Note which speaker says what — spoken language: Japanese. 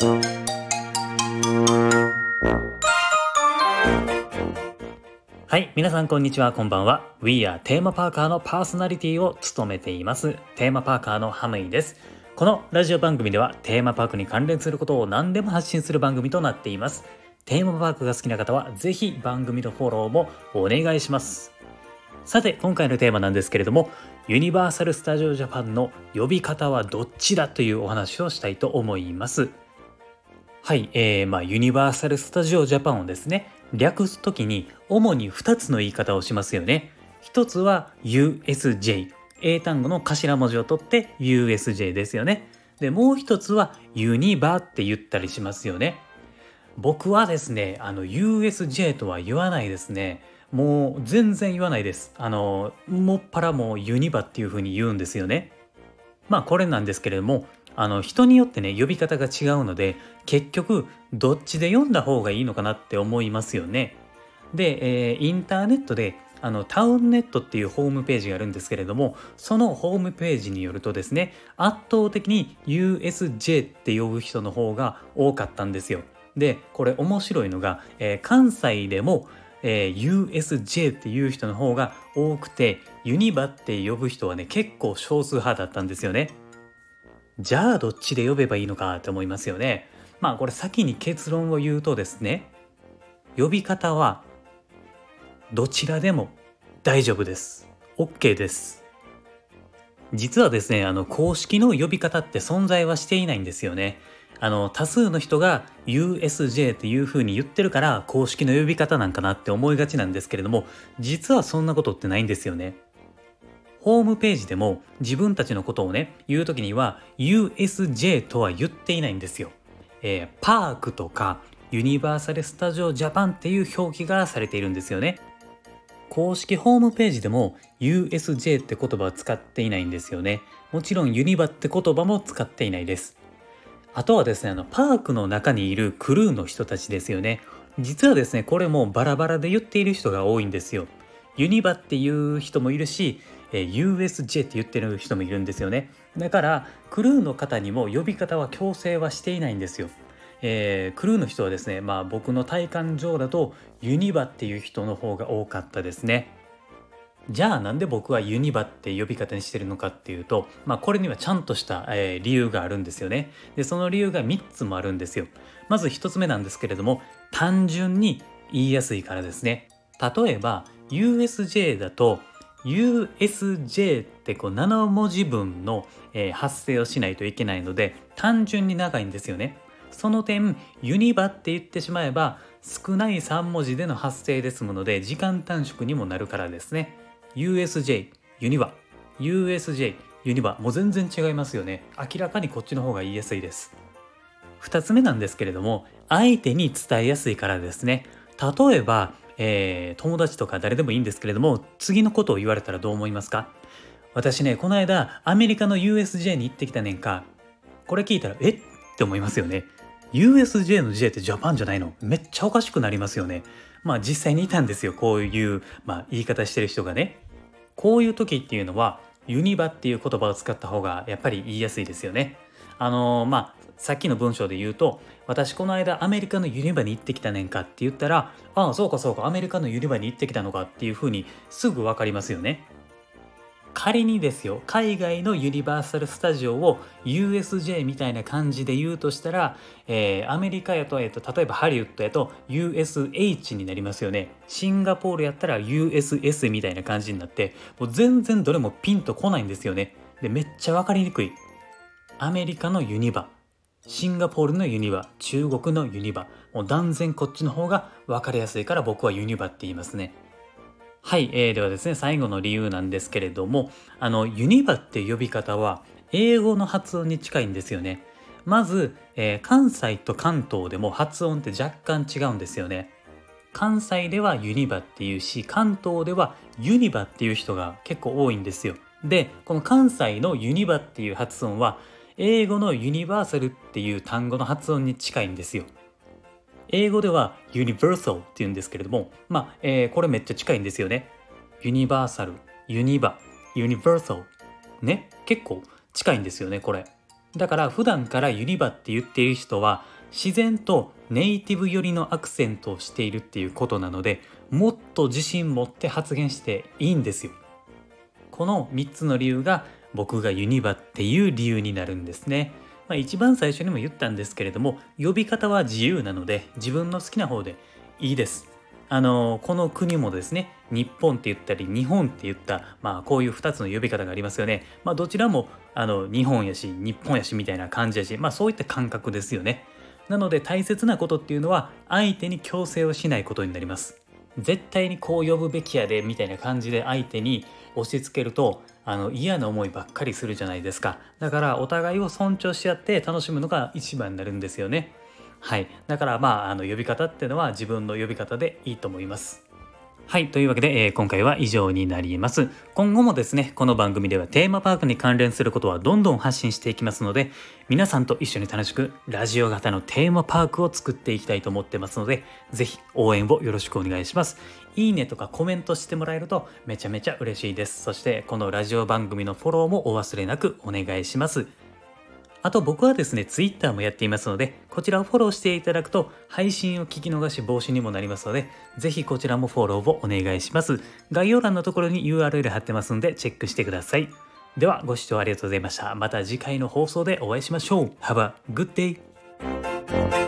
Speaker 1: はい皆さんこんにちはこんばんは。We are テーマパーカーのパーソナリティを務めています。テーマパーカーのハムイです。このラジオ番組ではテーマパークに関連することを何でも発信する番組となっています。テーマパークが好きな方はぜひ番組のフォローもお願いします。さて今回のテーマなんですけれどもユニバーサル・スタジオ・ジャパンの呼び方はどっちだというお話をしたいと思います。はい、えー、まあユニバーサル・スタジオ・ジャパンをですね略す時に主に2つの言い方をしますよね。一つは USJ 英単語の頭文字を取って USJ ですよね。でもう一つはユニバって言ったりしますよね。僕はですねあの USJ とは言わないですね。もう全然言わないです。あのもっぱらもうユニバっていう風に言うんですよね。まあこれなんですけれどもあの人によってね呼び方が違うので結局どっちで読んだ方がいいのかなって思いますよね。で、えー、インターネットであのタウンネットっていうホームページがあるんですけれどもそのホームページによるとですね圧倒的に USJ って呼ぶ人の方が多かったんですよ。でこれ面白いのが、えー、関西でも、えー、USJ っていう人の方が多くてユニバって呼ぶ人はね結構少数派だったんですよね。じゃあどっちで呼べばいいのかって思いますよね。まあこれ先に結論を言うとですね呼び方はどちらでも大丈夫です。OK です。実はですねあの公式の呼び方って存在はしていないんですよね。あの多数の人が USJ っていう風に言ってるから公式の呼び方なんかなって思いがちなんですけれども実はそんなことってないんですよね。ホームページでも自分たちのことをね言う時には USJ とは言っていないんですよ。えー、パークとかユニバーサル・スタジオ・ジャパンっていう表記がされているんですよね。公式ホームページでも USJ って言葉は使っていないんですよね。もちろんユニバって言葉も使っていないです。あとはですねあのパークの中にいるクルーの人たちですよね実はですねこれもバラバラで言っている人が多いんですよユニバっていう人もいるし、えー USJ って言ってる人もいるんですよねだからクルーの方にも呼び方は強制はしていないんですよえー、クルーの人はですねまあ僕の体感上だとユニバっていう人の方が多かったですねじゃあなんで僕はユニバって呼び方にしてるのかっていうと、まあ、これにはちゃんとした、えー、理由があるんですよね。でその理由が3つもあるんですよ。まず1つ目なんですけれども単純に言いやすいからですね。例えば USJ だと USJ ってこう7文字分の、え、発声をしないといけないので単純に長いんですよね。その点ユニバって言ってしまえば少ない3文字での発声ですもので時間短縮にもなるからですね。USJ ユニバ。USJ ユニバ。もう全然違いますよね。明らかにこっちの方が言いやすいです。2つ目なんですけれども相手に伝えやすいからですね。例えば、えー、友達とか誰でもいいんですけれども次のことを言われたらどう思いますか？私ねこの間アメリカの USJ に行ってきたねんか。これ聞いたらえ？って思いますよね。USJ の J ってジャパンじゃないの？めっちゃおかしくなりますよね。まあ実際にいたんですよ。こういう、まあ、言い方してる人がね。こういう時っていうのはユニバっていう言葉を使った方がやっぱり言いやすいですよね。あのー、まあさっきの文章で言うと私この間アメリカのユニバに行ってきたねんかって言ったらああそうかそうかアメリカのユニバに行ってきたのかっていうふうにすぐ分かりますよね。仮にですよ海外のユニバーサル・スタジオを USJ みたいな感じで言うとしたら、えー、アメリカやと,、えーと、例えばハリウッドやと USH になりますよね。シンガポールやったら USS みたいな感じになってもう全然どれもピンとこないんですよね。でめっちゃ分かりにくい。アメリカのユニバ。シンガポールのユニバ中国のユニバ。もう断然こっちの方が分かりやすいから僕はユニバって言いますね。はい、えー、ではですね最後の理由なんですけれどもあのユニバって呼び方は英語の発音に近いんですよね。まず、えー、関西と関東でも発音って若干違うんですよね。関西ではユニバっていうし関東ではユニバっていう人が結構多いんですよ。でこの関西のユニバっていう発音は英語のユニバーサルっていう単語の発音に近いんですよ英語では universal って言うんですけれども、まあ、えー、これめっちゃ近いんですよね。ユニバーサル、ユニバ、ユニバーサル。ね、結構近いんですよね、これ。だから普段からユニバって言っている人は自然とネイティブ寄りのアクセントをしているっていうことなのでもっと自信持って発言していいんですよ。この3つの理由が僕がユニバっていう理由になるんですね。まあ、一番最初にも言ったんですけれども呼び方は自由なので自分の好きな方でいいです。あのこの国もですね日本って言ったり日本って言った、まあ、こういう2つの呼び方がありますよね。まあ、どちらもあの日本やし日本やしみたいな感じやし、まあ、そういった感覚ですよね。なので大切なことっていうのは相手に強制をしないことになります。絶対にこう呼ぶべきやでみたいな感じで相手に押し付けるとあの嫌な思いばっかりするじゃないですか。だからお互いを尊重し合って楽しむのが一番になるんですよね。はい。だからまああの呼び方っていうのは自分の呼び方でいいと思います。はい。というわけで、えー、今回は以上になります。今後もですね、この番組ではテーマパークに関連することはどんどん発信していきますので、皆さんと一緒に楽しくラジオ型のテーマパークを作っていきたいと思ってますので、ぜひ応援をよろしくお願いします。いいねとかコメントしてもらえるとめちゃめちゃ嬉しいです。そして、このラジオ番組のフォローもお忘れなくお願いします。あと僕はですね、Twitter もやっていますので、こちらをフォローしていただくと、配信を聞き逃し防止にもなりますので、ぜひこちらもフォローをお願いします。概要欄のところに URL 貼ってますんで、チェックしてください。では、ご視聴ありがとうございました。また次回の放送でお会いしましょう。Have a good day!